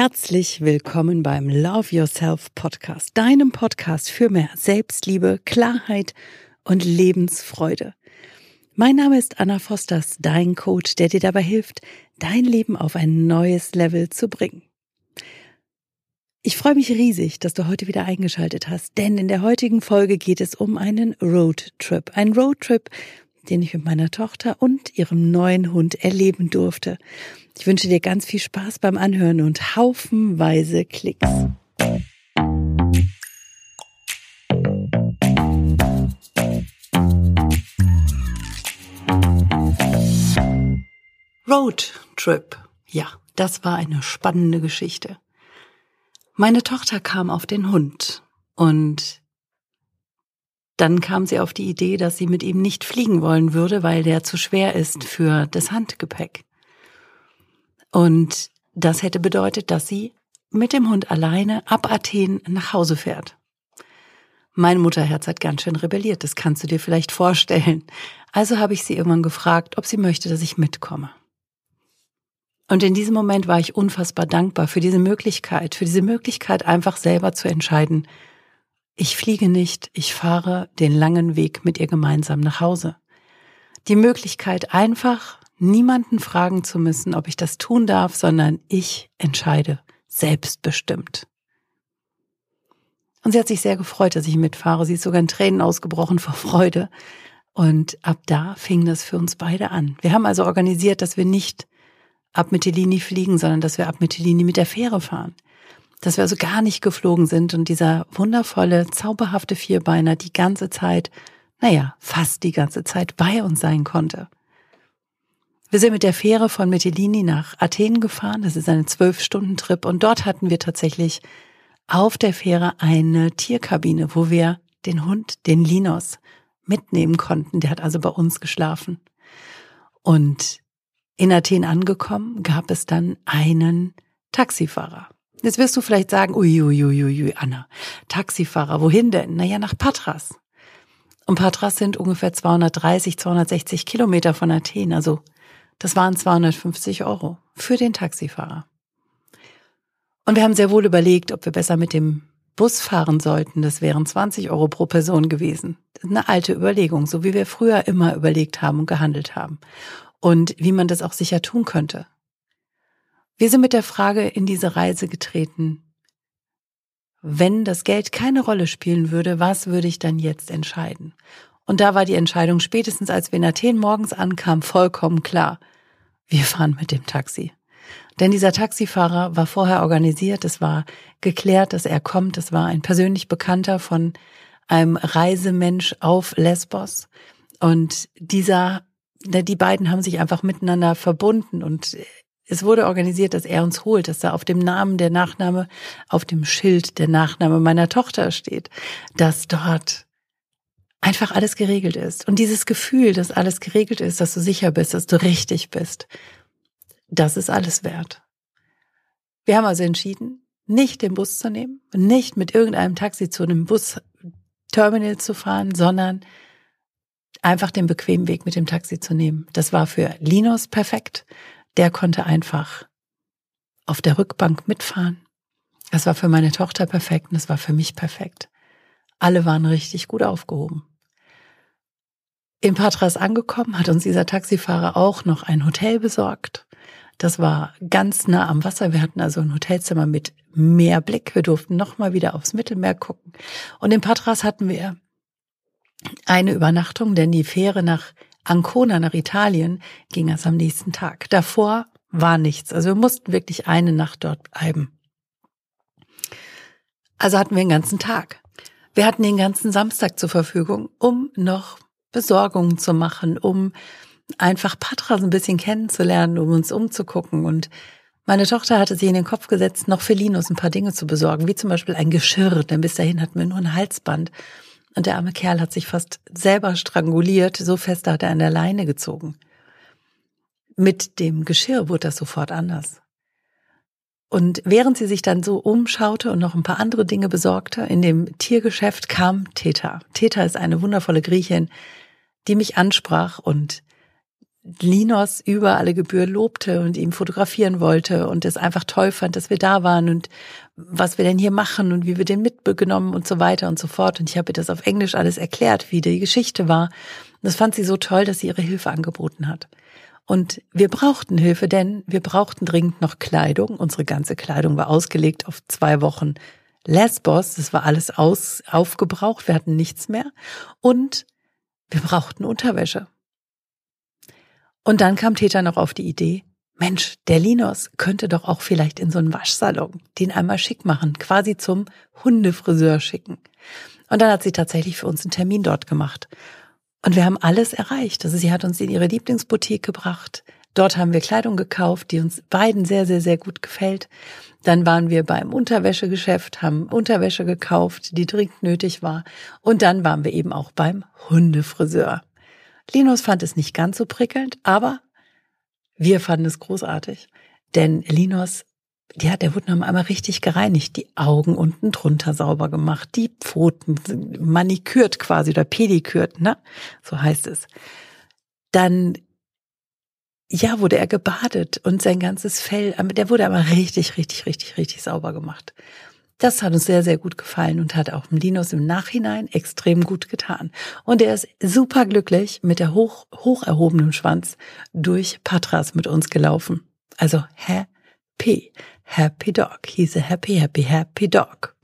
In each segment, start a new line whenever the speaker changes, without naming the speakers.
Herzlich willkommen beim Love Yourself Podcast, deinem Podcast für mehr Selbstliebe, Klarheit und Lebensfreude. Mein Name ist Anna Fosters, dein Coach, der dir dabei hilft, dein Leben auf ein neues Level zu bringen. Ich freue mich riesig, dass du heute wieder eingeschaltet hast, denn in der heutigen Folge geht es um einen Roadtrip. Ein Roadtrip, den ich mit meiner Tochter und ihrem neuen Hund erleben durfte. Ich wünsche dir ganz viel Spaß beim Anhören und haufenweise Klicks. Roadtrip. Ja, das war eine spannende Geschichte. Meine Tochter kam auf den Hund und dann kam sie auf die Idee, dass sie mit ihm nicht fliegen wollen würde, weil der zu schwer ist für das Handgepäck. Und das hätte bedeutet, dass sie mit dem Hund alleine ab Athen nach Hause fährt. Mein Mutterherz hat ganz schön rebelliert, das kannst du dir vielleicht vorstellen. Also habe ich sie irgendwann gefragt, ob sie möchte, dass ich mitkomme. Und in diesem Moment war ich unfassbar dankbar für diese Möglichkeit, für diese Möglichkeit einfach selber zu entscheiden, ich fliege nicht, ich fahre den langen Weg mit ihr gemeinsam nach Hause. Die Möglichkeit einfach niemanden fragen zu müssen, ob ich das tun darf, sondern ich entscheide selbstbestimmt. Und sie hat sich sehr gefreut, dass ich mitfahre. Sie ist sogar in Tränen ausgebrochen vor Freude. Und ab da fing das für uns beide an. Wir haben also organisiert, dass wir nicht ab Mytilini fliegen, sondern dass wir ab Mytilini mit der Fähre fahren dass wir also gar nicht geflogen sind und dieser wundervolle, zauberhafte Vierbeiner die ganze Zeit, naja, fast die ganze Zeit bei uns sein konnte. Wir sind mit der Fähre von Mytilini nach Athen gefahren. Das ist eine Zwölf-Stunden-Trip und dort hatten wir tatsächlich auf der Fähre eine Tierkabine, wo wir den Hund, den Linos, mitnehmen konnten. Der hat also bei uns geschlafen. Und in Athen angekommen, gab es dann einen Taxifahrer. Jetzt wirst du vielleicht sagen, uiuiuiui, ui, ui, Anna, Taxifahrer, wohin denn? Naja, nach Patras. Und Patras sind ungefähr 230, 260 Kilometer von Athen. Also das waren 250 Euro für den Taxifahrer. Und wir haben sehr wohl überlegt, ob wir besser mit dem Bus fahren sollten. Das wären 20 Euro pro Person gewesen. Eine alte Überlegung, so wie wir früher immer überlegt haben und gehandelt haben. Und wie man das auch sicher tun könnte. Wir sind mit der Frage in diese Reise getreten. Wenn das Geld keine Rolle spielen würde, was würde ich dann jetzt entscheiden? Und da war die Entscheidung spätestens, als wir in Athen morgens ankamen, vollkommen klar. Wir fahren mit dem Taxi. Denn dieser Taxifahrer war vorher organisiert, es war geklärt, dass er kommt, es war ein persönlich Bekannter von einem Reisemensch auf Lesbos. Und dieser, die beiden haben sich einfach miteinander verbunden und es wurde organisiert, dass er uns holt, dass da auf dem Namen der Nachname, auf dem Schild der Nachname meiner Tochter steht, dass dort einfach alles geregelt ist. Und dieses Gefühl, dass alles geregelt ist, dass du sicher bist, dass du richtig bist, das ist alles wert. Wir haben also entschieden, nicht den Bus zu nehmen, nicht mit irgendeinem Taxi zu einem Busterminal zu fahren, sondern einfach den bequemen Weg mit dem Taxi zu nehmen. Das war für Linus perfekt der konnte einfach auf der Rückbank mitfahren. Das war für meine Tochter perfekt und es war für mich perfekt. Alle waren richtig gut aufgehoben. In Patras angekommen hat uns dieser Taxifahrer auch noch ein Hotel besorgt. Das war ganz nah am Wasser. Wir hatten also ein Hotelzimmer mit Meerblick. Wir durften nochmal wieder aufs Mittelmeer gucken. Und in Patras hatten wir eine Übernachtung, denn die Fähre nach Ancona nach Italien ging es am nächsten Tag. Davor war nichts. Also wir mussten wirklich eine Nacht dort bleiben. Also hatten wir den ganzen Tag. Wir hatten den ganzen Samstag zur Verfügung, um noch Besorgungen zu machen, um einfach Patras ein bisschen kennenzulernen, um uns umzugucken. Und meine Tochter hatte sich in den Kopf gesetzt, noch für Linus ein paar Dinge zu besorgen, wie zum Beispiel ein Geschirr, denn bis dahin hatten wir nur ein Halsband. Und der arme Kerl hat sich fast selber stranguliert, so fest hat er an der Leine gezogen. Mit dem Geschirr wurde das sofort anders. Und während sie sich dann so umschaute und noch ein paar andere Dinge besorgte, in dem Tiergeschäft kam Theta. Theta ist eine wundervolle Griechin, die mich ansprach und Linos über alle Gebühr lobte und ihm fotografieren wollte und es einfach toll fand, dass wir da waren und was wir denn hier machen und wie wir den mitgenommen und so weiter und so fort. Und ich habe ihr das auf Englisch alles erklärt, wie die Geschichte war. Und das fand sie so toll, dass sie ihre Hilfe angeboten hat. Und wir brauchten Hilfe, denn wir brauchten dringend noch Kleidung. Unsere ganze Kleidung war ausgelegt auf zwei Wochen Lesbos. Das war alles aus, aufgebraucht. Wir hatten nichts mehr. Und wir brauchten Unterwäsche. Und dann kam Täter noch auf die Idee, Mensch, der Linus könnte doch auch vielleicht in so einen Waschsalon den einmal schick machen, quasi zum Hundefriseur schicken. Und dann hat sie tatsächlich für uns einen Termin dort gemacht. Und wir haben alles erreicht. Also sie hat uns in ihre Lieblingsboutique gebracht. Dort haben wir Kleidung gekauft, die uns beiden sehr, sehr, sehr gut gefällt. Dann waren wir beim Unterwäschegeschäft, haben Unterwäsche gekauft, die dringend nötig war. Und dann waren wir eben auch beim Hundefriseur. Linus fand es nicht ganz so prickelnd, aber wir fanden es großartig. Denn Linus ja, der wurde noch einmal richtig gereinigt, die Augen unten drunter sauber gemacht, die Pfoten manikürt quasi oder pedikürt, ne? So heißt es. Dann ja, wurde er gebadet und sein ganzes Fell, der wurde aber richtig, richtig, richtig, richtig sauber gemacht. Das hat uns sehr, sehr gut gefallen und hat auch Linus im Nachhinein extrem gut getan. Und er ist super glücklich mit der hoch, hoch erhobenen Schwanz durch Patras mit uns gelaufen. Also happy. Happy Dog. He's a happy, happy, happy Dog.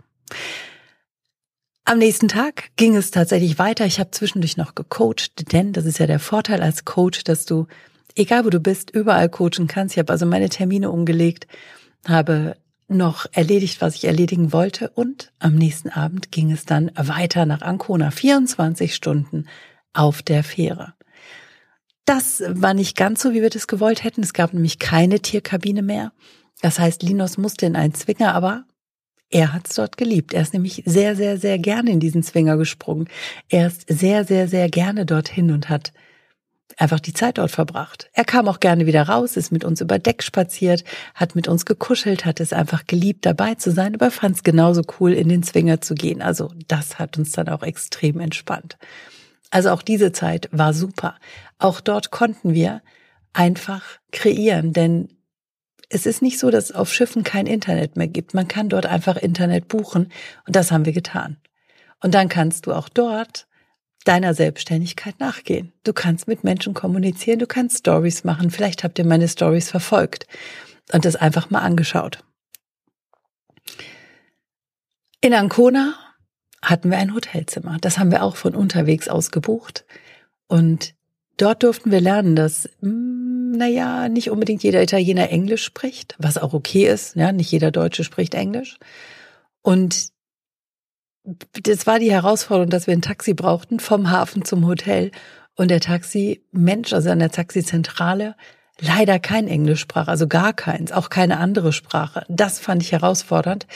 Am nächsten Tag ging es tatsächlich weiter. Ich habe zwischendurch noch gecoacht, denn das ist ja der Vorteil als Coach, dass du, egal wo du bist, überall coachen kannst. Ich habe also meine Termine umgelegt, habe noch erledigt, was ich erledigen wollte und am nächsten Abend ging es dann weiter nach Ancona, 24 Stunden auf der Fähre. Das war nicht ganz so, wie wir das gewollt hätten. Es gab nämlich keine Tierkabine mehr. Das heißt, Linus musste in einen Zwinger, aber er hat es dort geliebt. Er ist nämlich sehr, sehr, sehr gerne in diesen Zwinger gesprungen. Er ist sehr, sehr, sehr gerne dorthin und hat einfach die Zeit dort verbracht. Er kam auch gerne wieder raus, ist mit uns über Deck spaziert, hat mit uns gekuschelt, hat es einfach geliebt, dabei zu sein, aber fand es genauso cool, in den Zwinger zu gehen. Also das hat uns dann auch extrem entspannt. Also auch diese Zeit war super. Auch dort konnten wir einfach kreieren, denn es ist nicht so, dass es auf Schiffen kein Internet mehr gibt. Man kann dort einfach Internet buchen und das haben wir getan. Und dann kannst du auch dort deiner Selbstständigkeit nachgehen. Du kannst mit Menschen kommunizieren, du kannst Stories machen. Vielleicht habt ihr meine Stories verfolgt und das einfach mal angeschaut. In Ancona hatten wir ein Hotelzimmer. Das haben wir auch von unterwegs aus gebucht. Und dort durften wir lernen, dass hm, naja, nicht unbedingt jeder Italiener Englisch spricht, was auch okay ist. Ja, nicht jeder Deutsche spricht Englisch. Und das war die Herausforderung, dass wir ein Taxi brauchten vom Hafen zum Hotel. Und der Taxi-Mensch, also an der Taxizentrale, leider kein Englisch sprach, also gar keins, auch keine andere Sprache. Das fand ich herausfordernd.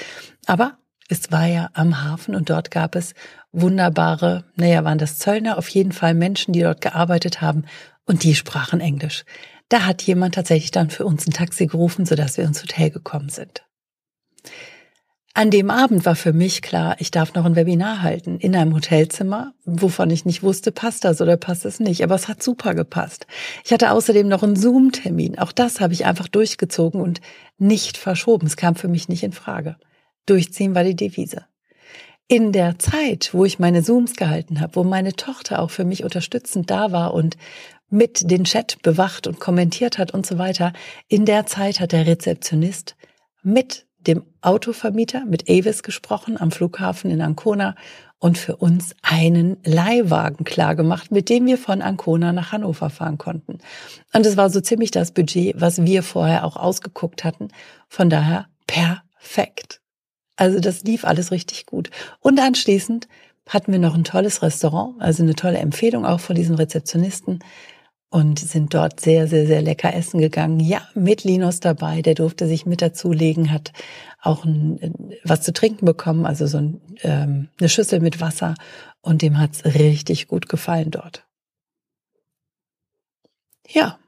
Aber es war ja am Hafen und dort gab es wunderbare, naja, waren das Zöllner, auf jeden Fall Menschen, die dort gearbeitet haben und die sprachen Englisch. Da hat jemand tatsächlich dann für uns ein Taxi gerufen, sodass wir ins Hotel gekommen sind. An dem Abend war für mich klar, ich darf noch ein Webinar halten in einem Hotelzimmer, wovon ich nicht wusste, passt das oder passt es nicht. Aber es hat super gepasst. Ich hatte außerdem noch einen Zoom-Termin. Auch das habe ich einfach durchgezogen und nicht verschoben. Es kam für mich nicht in Frage. Durchziehen war die Devise. In der Zeit, wo ich meine Zooms gehalten habe, wo meine Tochter auch für mich unterstützend da war und mit den Chat bewacht und kommentiert hat und so weiter. In der Zeit hat der Rezeptionist mit dem Autovermieter, mit Avis gesprochen am Flughafen in Ancona und für uns einen Leihwagen klargemacht, mit dem wir von Ancona nach Hannover fahren konnten. Und es war so ziemlich das Budget, was wir vorher auch ausgeguckt hatten. Von daher perfekt. Also das lief alles richtig gut. Und anschließend hatten wir noch ein tolles Restaurant, also eine tolle Empfehlung auch von diesen Rezeptionisten und sind dort sehr, sehr, sehr lecker essen gegangen. Ja, mit Linus dabei, der durfte sich mit dazulegen, hat auch ein, was zu trinken bekommen, also so ein, ähm, eine Schüssel mit Wasser und dem hat's richtig gut gefallen dort. Ja,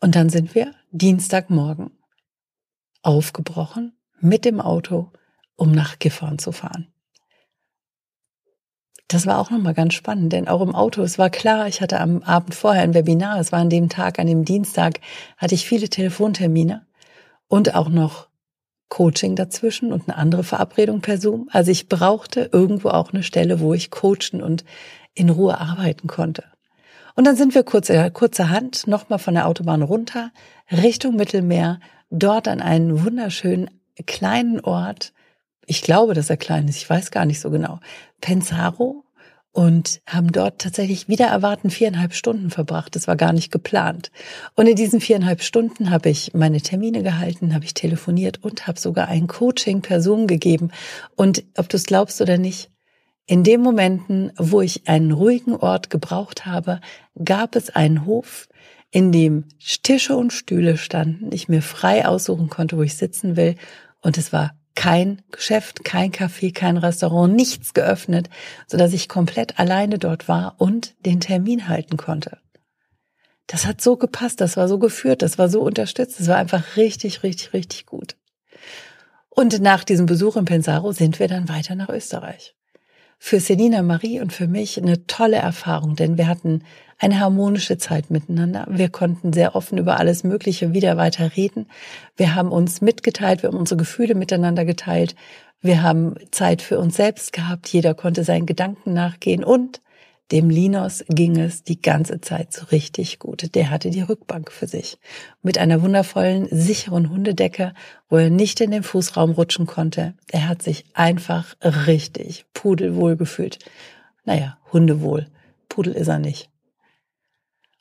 und dann sind wir Dienstagmorgen aufgebrochen mit dem Auto, um nach Gifhorn zu fahren. Das war auch nochmal ganz spannend, denn auch im Auto, es war klar, ich hatte am Abend vorher ein Webinar, es war an dem Tag, an dem Dienstag, hatte ich viele Telefontermine und auch noch Coaching dazwischen und eine andere Verabredung per Zoom. Also ich brauchte irgendwo auch eine Stelle, wo ich coachen und in Ruhe arbeiten konnte. Und dann sind wir kurz, äh, kurzerhand nochmal von der Autobahn runter, Richtung Mittelmeer, dort an einen wunderschönen kleinen Ort. Ich glaube, dass er klein ist, ich weiß gar nicht so genau. Pensaro und haben dort tatsächlich wieder erwarten viereinhalb Stunden verbracht. Das war gar nicht geplant. Und in diesen viereinhalb Stunden habe ich meine Termine gehalten, habe ich telefoniert und habe sogar ein Coaching Person gegeben. Und ob du es glaubst oder nicht, in den Momenten, wo ich einen ruhigen Ort gebraucht habe, gab es einen Hof, in dem Tische und Stühle standen, ich mir frei aussuchen konnte, wo ich sitzen will. Und es war kein Geschäft, kein Café, kein Restaurant, nichts geöffnet, so dass ich komplett alleine dort war und den Termin halten konnte. Das hat so gepasst, das war so geführt, das war so unterstützt, das war einfach richtig, richtig, richtig gut. Und nach diesem Besuch in Pensaro sind wir dann weiter nach Österreich. Für Selina Marie und für mich eine tolle Erfahrung, denn wir hatten eine harmonische Zeit miteinander. Wir konnten sehr offen über alles Mögliche wieder weiter reden. Wir haben uns mitgeteilt, wir haben unsere Gefühle miteinander geteilt. Wir haben Zeit für uns selbst gehabt. Jeder konnte seinen Gedanken nachgehen und dem Linus ging es die ganze Zeit so richtig gut. Der hatte die Rückbank für sich. Mit einer wundervollen, sicheren Hundedecke, wo er nicht in den Fußraum rutschen konnte. Er hat sich einfach richtig pudelwohl gefühlt. Naja, Hundewohl. Pudel ist er nicht.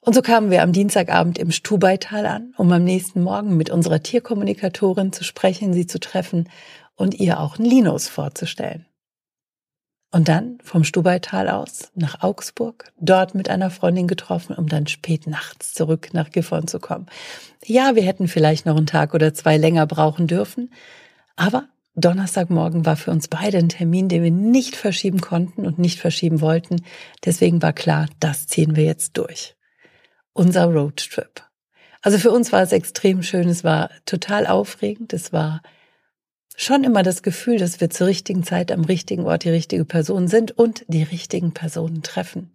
Und so kamen wir am Dienstagabend im Stubaital an, um am nächsten Morgen mit unserer Tierkommunikatorin zu sprechen, sie zu treffen und ihr auch einen Linus vorzustellen. Und dann vom Stubaital aus nach Augsburg, dort mit einer Freundin getroffen, um dann spät nachts zurück nach Gifhorn zu kommen. Ja, wir hätten vielleicht noch einen Tag oder zwei länger brauchen dürfen, aber Donnerstagmorgen war für uns beide ein Termin, den wir nicht verschieben konnten und nicht verschieben wollten. Deswegen war klar, das ziehen wir jetzt durch unser Roadtrip. Also für uns war es extrem schön, es war total aufregend, es war schon immer das Gefühl, dass wir zur richtigen Zeit am richtigen Ort die richtige Person sind und die richtigen Personen treffen.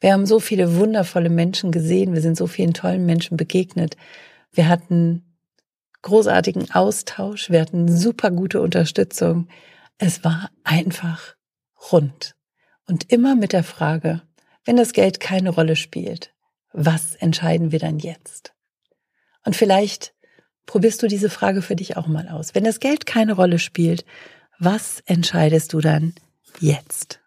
Wir haben so viele wundervolle Menschen gesehen, wir sind so vielen tollen Menschen begegnet. Wir hatten großartigen Austausch, wir hatten super gute Unterstützung. Es war einfach rund. Und immer mit der Frage, wenn das Geld keine Rolle spielt, was entscheiden wir dann jetzt? Und vielleicht probierst du diese Frage für dich auch mal aus. Wenn das Geld keine Rolle spielt, was entscheidest du dann jetzt?